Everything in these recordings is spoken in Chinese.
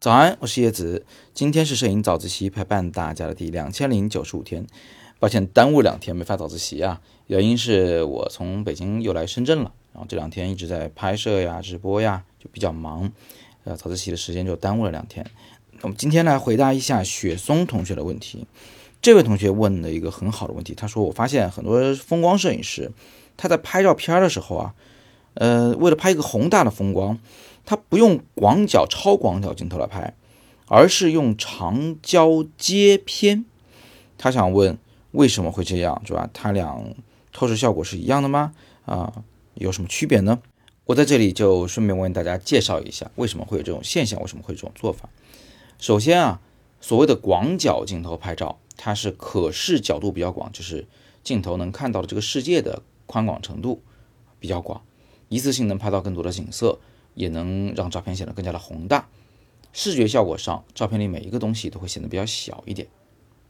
早安，我是叶子。今天是摄影早自习陪伴大家的第两千零九十五天，抱歉耽误两天没发早自习啊。原因是我从北京又来深圳了，然后这两天一直在拍摄呀、直播呀，就比较忙，呃，早自习的时间就耽误了两天。我们今天来回答一下雪松同学的问题。这位同学问了一个很好的问题，他说：“我发现很多风光摄影师，他在拍照片的时候啊，呃，为了拍一个宏大的风光。”他不用广角、超广角镜头来拍，而是用长焦接片。他想问为什么会这样，是吧？它俩透视效果是一样的吗？啊，有什么区别呢？我在这里就顺便为大家介绍一下为什么会有这种现象，为什么会有这种做法。首先啊，所谓的广角镜头拍照，它是可视角度比较广，就是镜头能看到的这个世界的宽广程度比较广，一次性能拍到更多的景色。也能让照片显得更加的宏大，视觉效果上，照片里每一个东西都会显得比较小一点，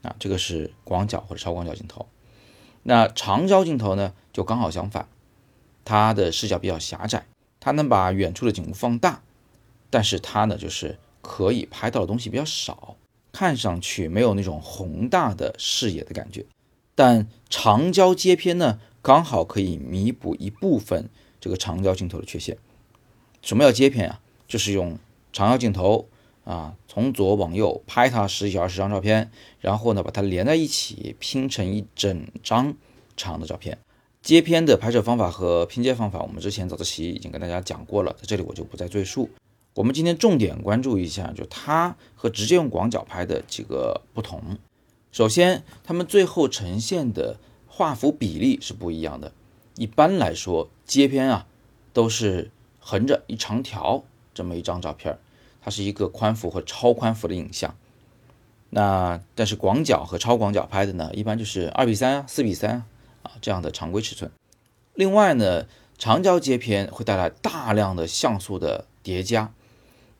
啊，这个是广角或者超广角镜头。那长焦镜头呢，就刚好相反，它的视角比较狭窄，它能把远处的景物放大，但是它呢，就是可以拍到的东西比较少，看上去没有那种宏大的视野的感觉。但长焦接片呢，刚好可以弥补一部分这个长焦镜头的缺陷。什么叫接片啊？就是用长焦镜头啊，从左往右拍它十几二十张照片，然后呢把它连在一起拼成一整张长的照片。接片的拍摄方法和拼接方法，我们之前早自习已经跟大家讲过了，在这里我就不再赘述。我们今天重点关注一下，就它和直接用广角拍的几个不同。首先，它们最后呈现的画幅比例是不一样的。一般来说，接片啊都是。横着一长条这么一张照片，它是一个宽幅和超宽幅的影像。那但是广角和超广角拍的呢，一般就是二比三啊、四比三啊这样的常规尺寸。另外呢，长焦接片会带来大量的像素的叠加。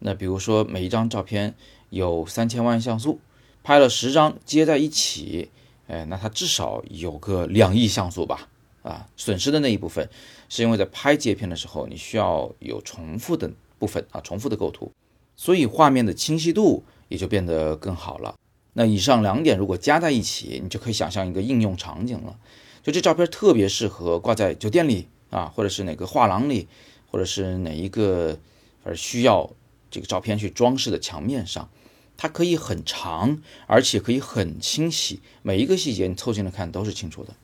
那比如说每一张照片有三千万像素，拍了十张接在一起，哎，那它至少有个两亿像素吧。啊，损失的那一部分，是因为在拍接片的时候，你需要有重复的部分啊，重复的构图，所以画面的清晰度也就变得更好了。那以上两点如果加在一起，你就可以想象一个应用场景了。就这照片特别适合挂在酒店里啊，或者是哪个画廊里，或者是哪一个而需要这个照片去装饰的墙面上，它可以很长，而且可以很清晰，每一个细节你凑近了看都是清楚的。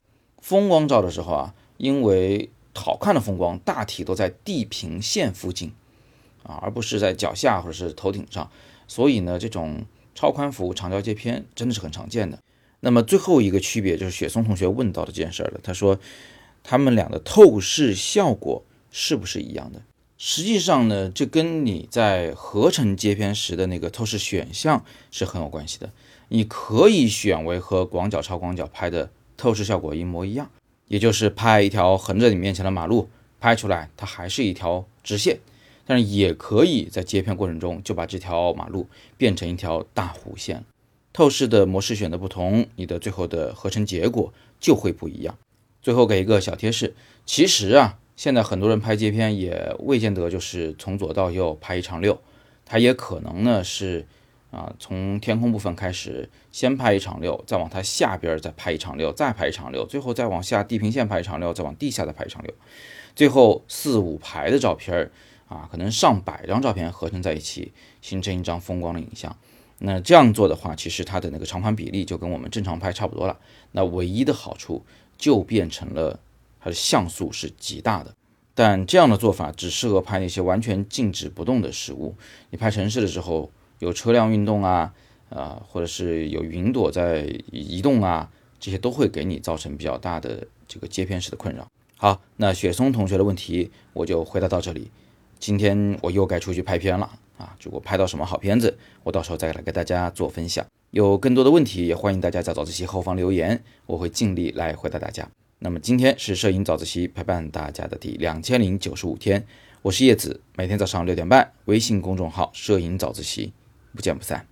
风光照的时候啊，因为好看的风光大体都在地平线附近啊，而不是在脚下或者是头顶上，所以呢，这种超宽幅长焦接片真的是很常见的。那么最后一个区别就是雪松同学问到的这件事儿了，他说他们俩的透视效果是不是一样的？实际上呢，这跟你在合成接片时的那个透视选项是很有关系的。你可以选为和广角、超广角拍的。透视效果一模一样，也就是拍一条横着你面前的马路，拍出来它还是一条直线，但是也可以在接片过程中就把这条马路变成一条大弧线。透视的模式选的不同，你的最后的合成结果就会不一样。最后给一个小贴士，其实啊，现在很多人拍接片也未见得就是从左到右拍一长溜，它也可能呢是。啊，从天空部分开始，先拍一场六，再往它下边再拍一场六，再拍一场六，最后再往下地平线拍一场六，再往地下再拍一场六，最后四五排的照片啊，可能上百张照片合成在一起，形成一张风光的影像。那这样做的话，其实它的那个长宽比例就跟我们正常拍差不多了。那唯一的好处就变成了它的像素是极大的，但这样的做法只适合拍那些完全静止不动的实物。你拍城市的时候。有车辆运动啊，啊，或者是有云朵在移动啊，这些都会给你造成比较大的这个接片式的困扰。好，那雪松同学的问题我就回答到这里。今天我又该出去拍片了啊！如果拍到什么好片子，我到时候再来给大家做分享。有更多的问题，也欢迎大家在早自习后方留言，我会尽力来回答大家。那么今天是摄影早自习陪伴大家的第两千零九十五天，我是叶子，每天早上六点半，微信公众号“摄影早自习”。不见不散。